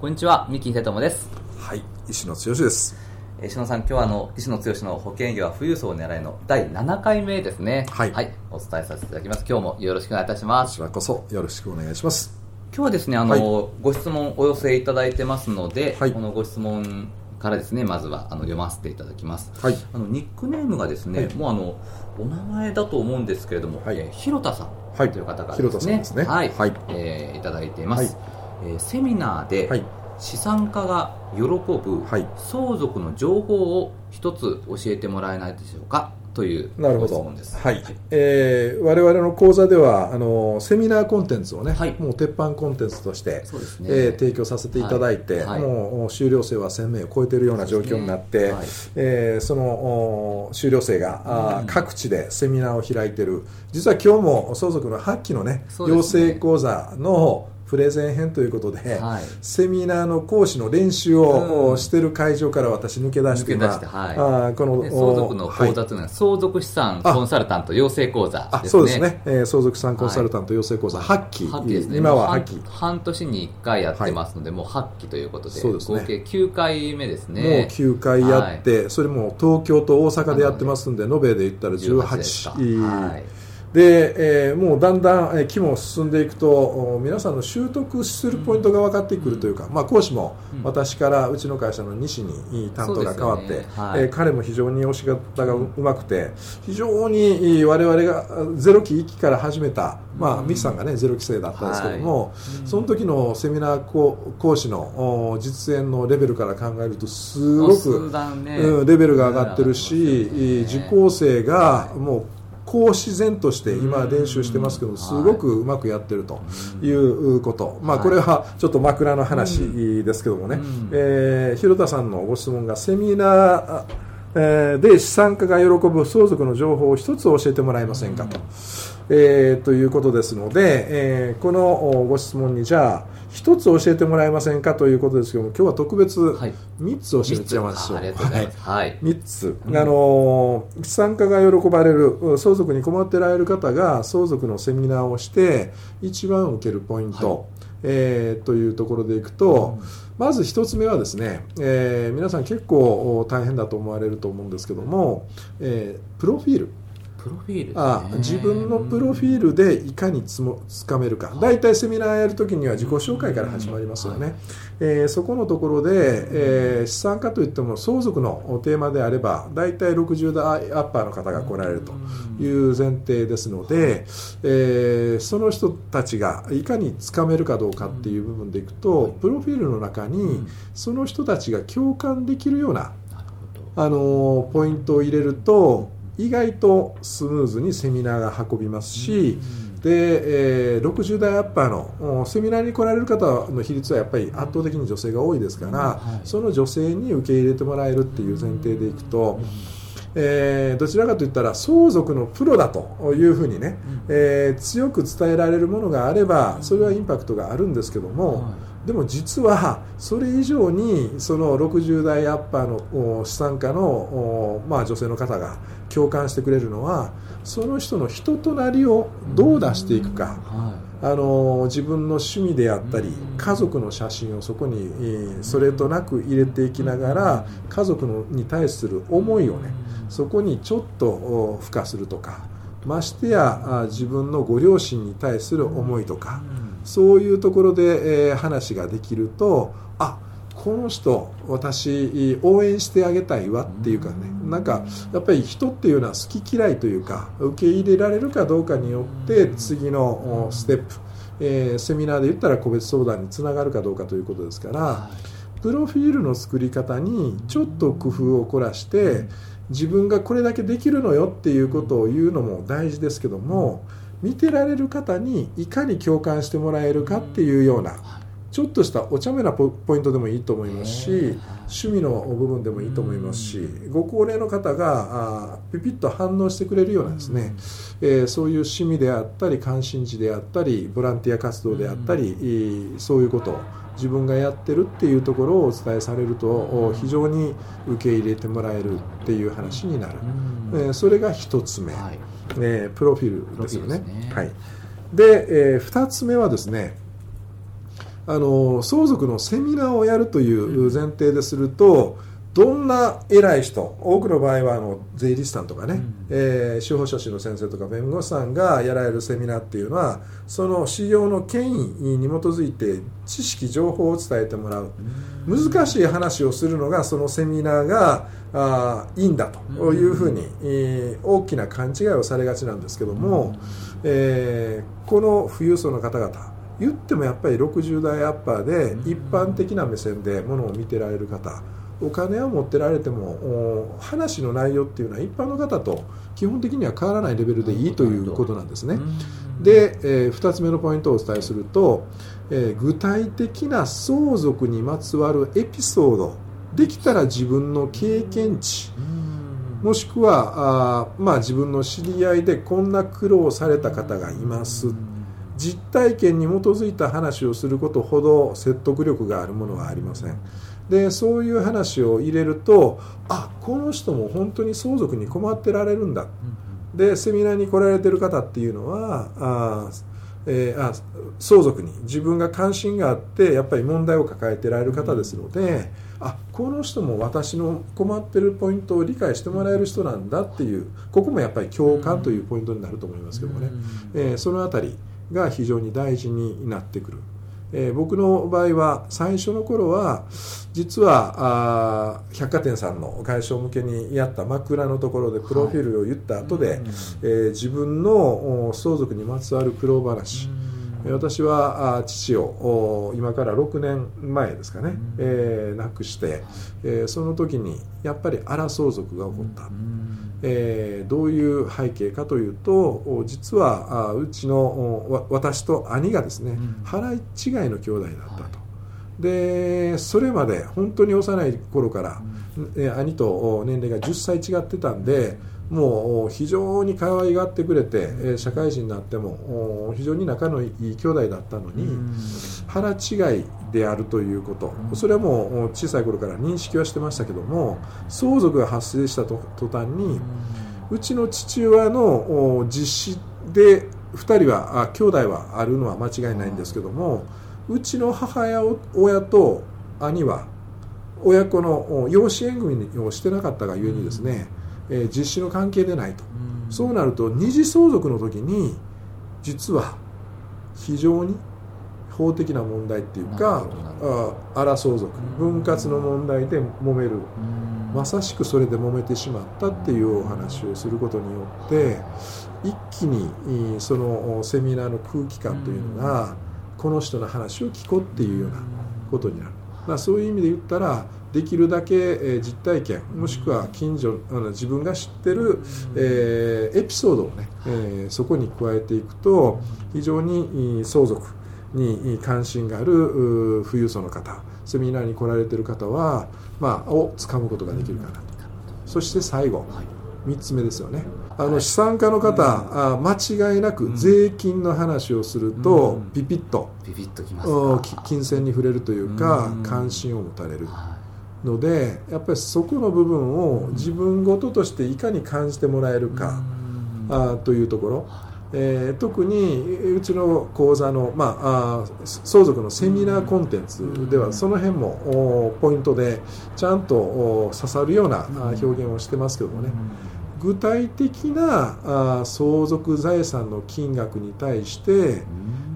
こんにちは三木秀友です。はい石野剛です。石野さん今日はあの石野剛の保険業は富裕層を狙いの第7回目ですね。はい、はい、お伝えさせていただきます。今日もよろしくお願いいたします。こちらこそよろしくお願いします。今日はですねあの、はい、ご質問お寄せいただいてますので、はい、このご質問からですねまずはあの読ませていただきます、はい、あのニックネームがですね、はい、もうあのお名前だと思うんですけれども、はい、えー、広田さんという方がですね,、ですね。はい、はい、えー、いただいています、はい、えー、セミナーで、資産家が喜ぶ相続の情報を一つ教えてもらえないでしょうか？というなるほど、はい。はい。えー、我々の講座ではあのセミナーコンテンツをね、はい、もう鉄板コンテンツとして、そうですね。えー、提供させていただいて、はい、もう修了生は1000名を超えているような状況になって、ね。はい。えー、その修了生が、うん、各地でセミナーを開いている。実は今日も相続の8期のね、ね。養成講座のプレゼン編ということで、はい、セミナーの講師の練習をしている会場から私抜け出して抜け出して、はい、あこの相続の講座というのは、相続資産コンサルタント養成講座ですね。そうですね、えー、相続資産コンサルタント養成講座、はい、8期8期ですね。今は8期半年に1回やってますので、もう8期ということで。ね、合計9回目ですね。もう9回やって、それも東京と大阪でやってますんで延べで言ったら18、はいで、えー、もうだんだん、えー、期も進んでいくと皆さんの習得するポイントが分かってくるというか、うん、まあ、講師も私からうちの会社の西に担当が変わって、ね。はい、えー、彼も非常に教し方がうまくて非常に我々がゼロ期1期から始めた、まあ、ミキさんがねゼロ期生だったんですけども、はい、その時のセミナー講師の実演のレベルから考えるとすごく、ね、うん、レベルが上がってるし、受講生がもうこう自然として今練習してますけどすごくうまくやってるとい。うこと、まあ、これはちょっと枕の話ですけどもね、えー、広田さんのご質問がセミナーえー、で資産家が喜ぶ相続の情報を一つ教えてもらえませんかと。えー、ということですので、えー、このご質問にじゃあ一つ教えてもらえませんかということですけども今日は特別3つ教えてもらいましょう、はい、はい、3つ、うん、あの資産家が喜ばれる相続に困ってられる方が相続のセミナーをして一番受けるポイント、はい、えー、というところでいくと、うん、まず1つ目はですね、えー、皆さん結構大変だと思われると思うんですけども、えー、プロフィールプロフィール、ね、あ自分のプロフィールでいかにつもつかめるか。大体セミナーやるときには自己紹介から始まりますよね、はい、えー、そこのところで、えー、資産家といっても相続のテーマであれば大体60代アッパーの方が来られるという前提ですので、えー、その人たちがいかにつかめるかどうかっていう部分でいくとプロフィールの中にその人たちが共感できるようなあのポイントを入れると意外とスムーズにセミナーが運びますし、で、えー、60代アッパーのセミナーに来られる方の比率はやっぱり圧倒的に女性が多いですから、はい、その女性に受け入れてもらえるっていう前提でいくと、えー、どちらかといったら相続のプロだというふうにね、えー、強く伝えられるものがあればそれはインパクトがあるんですけども、でも実はそれ以上にその60代アッパーの資産家の、まあ、女性の方が共感してくれるのはその人の人となりをどう出していくか、あの自分の趣味であったり家族の写真をそこにそれとなく入れていきながら家族のに対する思いをねそこにちょっと付加するとかましてや自分のご両親に対する思いとかそういうところで話ができるとあこの人私応援してあげたいわっていうかねなんかやっぱり人っていうのは好き嫌いというか受け入れられるかどうかによって次のステップ、えー、セミナーで言ったら個別相談につながるかどうかということですから、プロフィールの作り方にちょっと工夫を凝らして自分がこれだけできるのよっていうことを言うのも大事ですけども見てられる方にいかに共感してもらえるかっていうような。ちょっとしたお茶目なポイントでもいいと思いますし趣味の部分でもいいと思いますしご高齢の方があピピッと反応してくれるようなですね、えー、そういう趣味であったり関心事であったりボランティア活動であったりそういうこと自分がやってるっていうところをお伝えされると非常に受け入れてもらえるっていう話になる、えー、それが1つ目、はい、えー、プロフィールですよね。ね。はい、で、えー、2つ目はですねあの相続のセミナーをやるという前提ですると、どんな偉い人多くの場合はあの税理士さんとかね、うん、えー、司法書士の先生とか弁護士さんがやられるセミナーっていうのはその使用の権威に基づいて知識情報を伝えてもらう、うん、難しい話をするのがそのセミナーがあいいんだというふうに、えー、大きな勘違いをされがちなんですけども、うん、えー、この富裕層の方々言ってもやっぱり60代アッパーで一般的な目線でものを見てられる方お金を持ってられても話の内容っていうのは一般の方と基本的には変わらないレベルでいいということなんですね。で、えー、2つ目のポイントをお伝えすると、えー、具体的な相続にまつわるエピソードできたら自分の経験値もしくはあ、まあ、自分の知り合いでこんな苦労された方がいます実体験に基づいた話をすることほど説得力があるものはありません。でそういう話を入れるとあこの人も本当に相続に困ってられるんだ、でセミナーに来られてる方っていうのはあ、えー、あ相続に自分が関心があってやっぱり問題を抱えてられる方ですので、あこの人も私の困ってるポイントを理解してもらえる人なんだっていうここもやっぱり共感というポイントになると思いますけどもね、えー、その辺りが非常に大事になってくる。えー、僕の場合は最初の頃は実はあ百貨店さんの外商向けにやった枕のところでプロフィールを言った後で、はい、えー、自分の相続にまつわる苦労話、私は父を今から6年前ですかね、えー、亡くして、えー、その時にやっぱり荒相続が起こった、えー、どういう背景かというと実はうちの私と兄がですね、払い違いの兄弟だったと。でそれまで本当に幼い頃から、兄と年齢が10歳違ってたんでもう非常に可愛がってくれて社会人になっても非常に仲のいい兄弟だったのに腹違いであるということ。それはもう小さい頃から認識はしてましたけども相続が発生した途端にうちの父親の実施で2人は兄弟はあるのは間違いないんですけどもうちの母親と兄は親子の養子縁組をしてなかったがゆえにですね、えー、実施の関係でないと、うん、そうなると二次相続の時に実は非常に法的な問題っていうか荒相続分割の問題で揉める。まさしくそれで揉めてしまったっていうお話をすることによって一気にそのセミナーの空気感というのがこの人の話を聞こうっていうようなことになる、まあ、そういう意味で言ったらできるだけ、え実体験もしくは近所あの自分が知ってる、えー、エピソードをね、えー、そこに加えていくと非常に相続に関心がある富裕層の方セミナーに来られてる方は、まあ、をつかむことができるかなと。そして最後、はい。3つ目ですよね。あの資産家の方、はい、間違いなく税金の話をすると、うん、ピピッとピピッときます金銭に触れるというか、関心を持たれる、のでやっぱりそこの部分を自分事としていかに感じてもらえるか、あというところ、えー、特にうちの講座の、まあ、あ相続のセミナーコンテンツではその辺もポイントでちゃんと刺さるような表現をしてますけどもね。具体的なあ相続財産の金額に対して、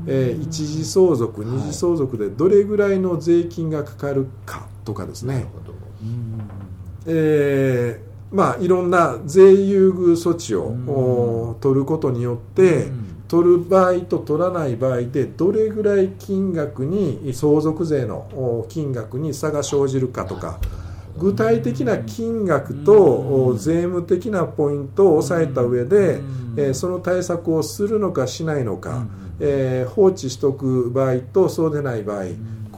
えー、一次相続二次相続でどれぐらいの税金がかかるかとかですね、えー、まあいろんな税優遇措置を取ることによって取る場合と取らない場合でどれぐらい金額に相続税の金額に差が生じるかとか具体的な金額と税務的なポイントを押さえた上で、えその対策をするのかしないのか、え放置しておく場合とそうでない場合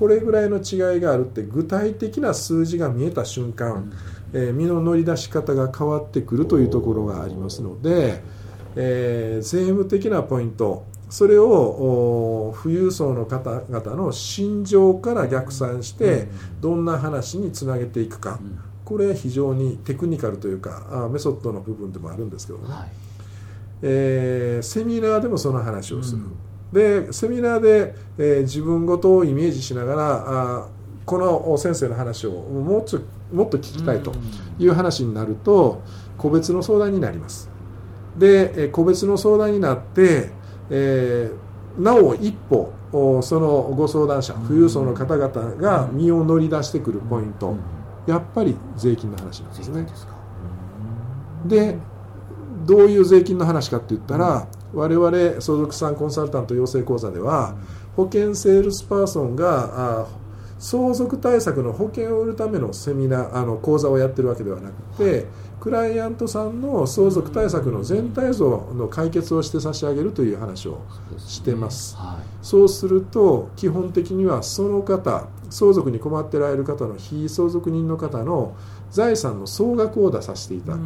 ここれぐらいの違いがあるって具体的な数字が見えた瞬間、えー、身の乗り出し方が変わってくるというところがありますので、えー、税務的なポイントそれを富裕層の方々の心情から逆算してどんな話につなげていくか、これ非常にテクニカルというかメソッドの部分でもあるんですけどね、はい、えー、セミナーでもその話をする、うん、でセミナーで、えー、自分ごとをイメージしながらあこの先生の話をもっともっと聞きたいという話になると個別の相談になります。で個別の相談になって、えー、なお一歩そのご相談者富裕層の方々が身を乗り出してくるポイント、やっぱり税金の話なんですね。でどういう税金の話かって言ったら、我々相続資産コンサルタント養成講座では、保険セールスパーソンが相続対策の保険を売るためのセミナーあの講座をやってるわけではなくてクライアントさんの相続対策の全体像の解決をして差し上げるという話をしてます、はい、そうすると基本的にはその方相続に困ってられる方の非相続人の方の財産の総額を出させていただく。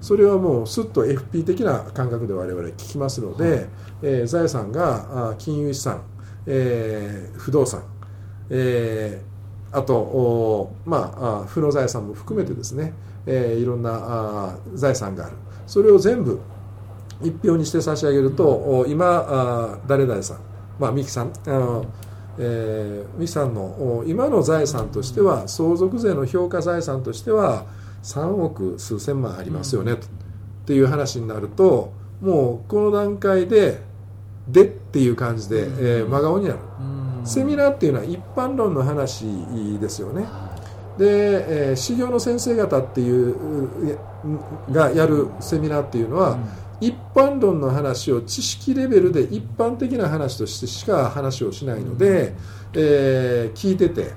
それはもうすっと FP 的な感覚で我々聞きますので、はい、えー、財産が金融資産、えー、不動産、えー、あとまあ負の財産も含めてですね、えー、いろんなあ財産がある。それを全部一票にして差し上げると今あ誰々さんまあ三木さんあえー、三木さんの今の財産としては相続税の評価財産としては3億数千万ありますよね、っていう話になるともうこの段階ででっていう感じで、えー、真顔になる、セミナーっていうのは一般論の話ですよね、で、えー、修行の先生方っていうがやるセミナーっていうのは、うん、一般論の話を知識レベルで一般的な話としてしか話をしないので、うん、えー、聞いてて、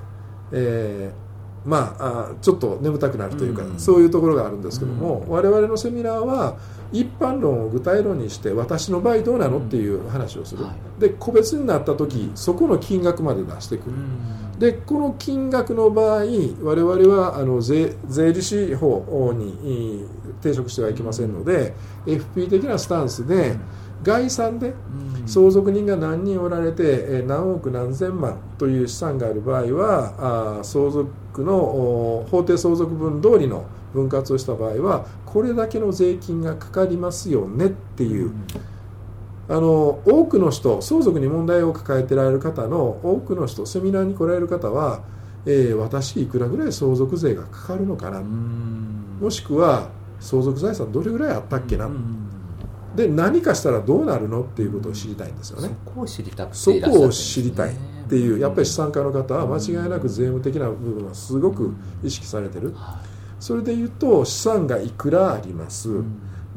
えーまあ、あちょっと眠たくなるというか、うん、そういうところがあるんですけども、うん、我々のセミナーは一般論を具体論にして私の場合どうなのっていう話をする、はい、で個別になった時そこの金額まで出してくる、でこの金額の場合我々はあの税税理士法に抵触してはいけませんので、FP 的なスタンスで、概算で相続人が何人おられて何億何千万という資産がある場合は相続の法定相続分通りの分割をした場合はこれだけの税金がかかりますよねっていう。あの多くの人相続に問題を抱えてられる方の多くの人セミナーに来られる方は、えー、私いくらぐらい相続税がかかるのかな。もしくは相続財産どれぐらいあったっけな。で何かしたらどうなるの？っていうことを知りたいんですよね。そこを知りたくそこを知りたいっていうやっぱり資産家の方は間違いなく税務的な部分はすごく意識されてる。それで言うと資産がいくらあります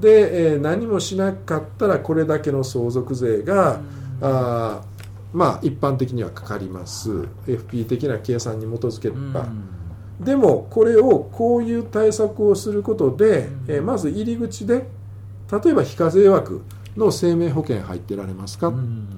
で、えー、何もしなかったらこれだけの相続税があまあ一般的にはかかります。FP 的な計算に基づければ、でもこれをこういう対策をすることで、えー、まず入り口で例えば非課税枠の生命保険入ってられますか、うん、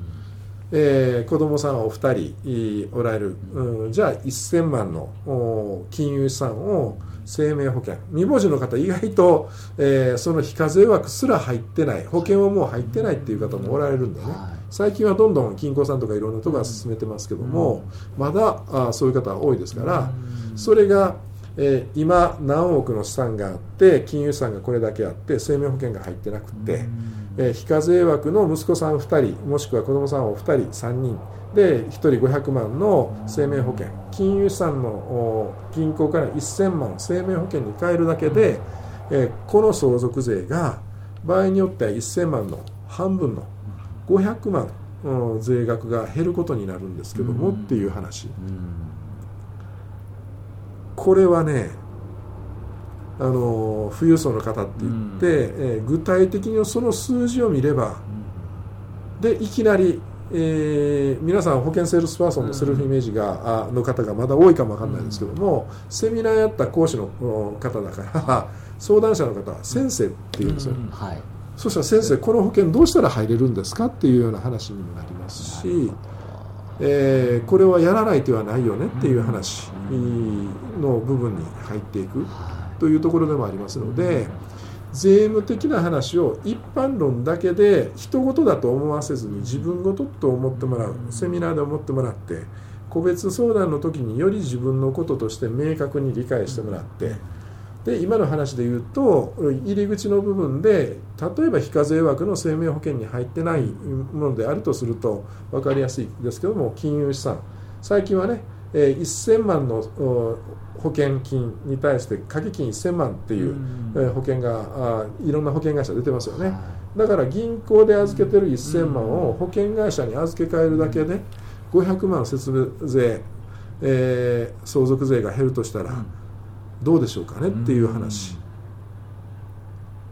えー、子供さんお二人おられる、うん、じゃあ1000万の金融資産を生命保険。未亡人の方意外と、えー、その非課税枠すら入ってない。保険はもう入ってないっていう方もおられるんでね、はい、最近はどんどん金庫さんとかいろんなところが進めてますけども、うん、まだあそういう方は多いですから、それがえー、今何億の資産があって金融資産がこれだけあって生命保険が入ってなくて、えー、非課税枠の息子さん2人もしくは子供さんを2人3人。で1人500万の生命保険。金融資産の銀行から1000万生命保険に変えるだけで、えー、この相続税が場合によっては1000万の半分の500万税額が減ることになるんですけどもっていう話。これはねあの富裕層の方って言って、うん、えー、具体的にその数字を見れば、うん、でいきなり、えー、皆さん保険セールスパーソンのセルフイメージが、うん、の方がまだ多いかもわかんないですけども、セミナーやった講師の方だから相談者の方は先生って言うんですよ、はい、そしたら先生この保険どうしたら入れるんですかっていうような話にもなりますし。えー、これはやらない手はないよねっていう話の部分に入っていくというところでもありますので税務的な話を一般論だけで人事だと思わせずに自分事と思ってもらうセミナーで思ってもらって個別相談の時により自分のこととして明確に理解してもらってで今の話で言うと入り口の部分で例えば非課税枠の生命保険に入ってないものであるとすると分かりやすいですけども金融資産。最近はね1000万の保険金に対して掛け金1000万っていう保険がいろんな保険会社出てますよね。だから銀行で預けてる1000万を保険会社に預け替えるだけで500万節税、えー、相続税が減るとしたらどうでしょうかねっていう話。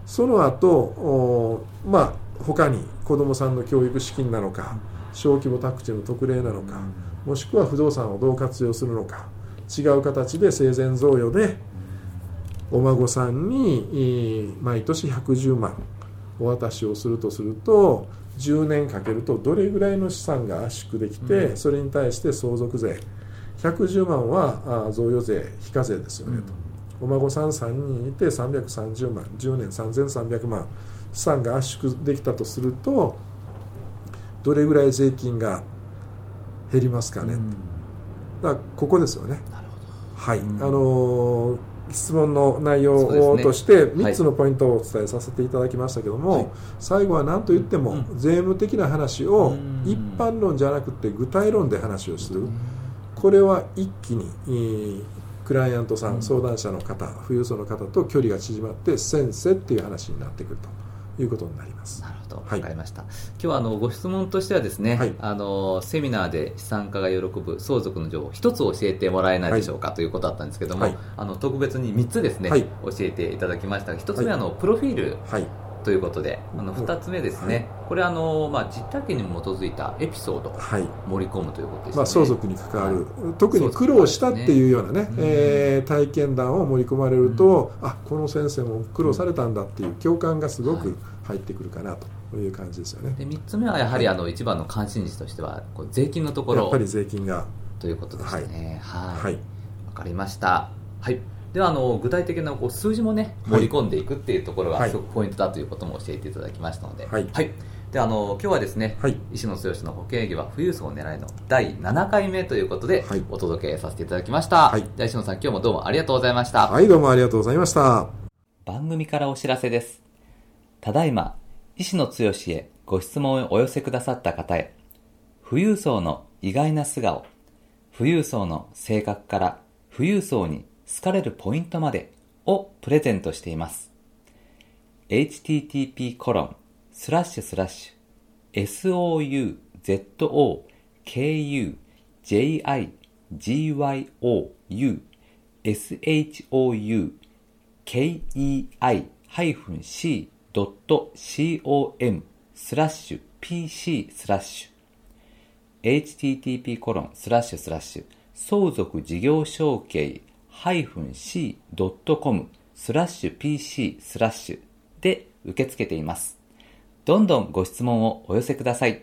その後まあ他に子どもさんの教育資金なのか小規模宅地の特例なのかもしくは不動産をどう活用するのか。違う形で生前贈与でお孫さんに毎年110万お渡しをするとすると10年かけるとどれぐらいの資産が圧縮できて、それに対して相続税。110万は贈与税非課税ですよねと、お孫さん3人いて330万。10年3300万。資産が圧縮できたとするとどれぐらい税金が減りますかね、だからここですよね。はい、あのー質問の内容として3つのポイントをお伝えさせていただきましたけども、はい、最後は何と言っても税務的な話を一般論じゃなくて具体論で話をする。これは一気にクライアントさん。相談者の方富裕層の方と距離が縮まって先生っていう話になってくると。いうことになります。なるほど、わかりました。今日はあのご質問としてはですね、はい、あのセミナーで資産家が喜ぶ相続の情報一つ教えてもらえないでしょうか、はい、ということだったんですけども、はい、あの特別に3つですね、教えていただきましたが、1つ目はあのプロフィール。ということで、あの2つ目ですね、はい、これあの、まあ、実体験に基づいたエピソードを盛り込むということですね、まあ、相続に関わる、はい、特に苦労したっていうようなね、ねえー、体験談を盛り込まれると、うん、あこの先生も苦労されたんだっていう共感がすごく入ってくるかなという感じですよね。で3つ目はやはりあの一番の関心事としてはこう税金のところやっぱり税金がということですね。はい。はい。わ、かりました。はい。ではあの具体的なこう数字もね盛り込んでいくっていうところがすごくポイントだということも教えていただきましたので、はい。はい、であの今日はですね、はい、石野剛の保険営業は富裕層を狙いの第7回目ということで、はい、お届けさせていただきました。はい。で石野さん今日もどうもありがとうございました。はいどうもありがとうございました。番組からお知らせです。ただいま石野剛へご質問をお寄せくださった方へ、富裕層の意外な素顔、富裕層の性格から富裕層に好かれるポイントまでをプレゼントしています。http コロンスラッシュスラッシュ souzokujigyou shoukei-c .com スラッシュ pc スラッシュ http コロンスラッシュスラッシュ相続事業承継 -c.com スラッシュ pc スラッシュで受け付けています。どんどんご質問をお寄せください。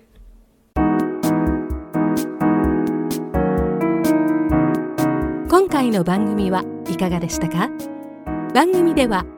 今回の番組はいかがでしたか？番組では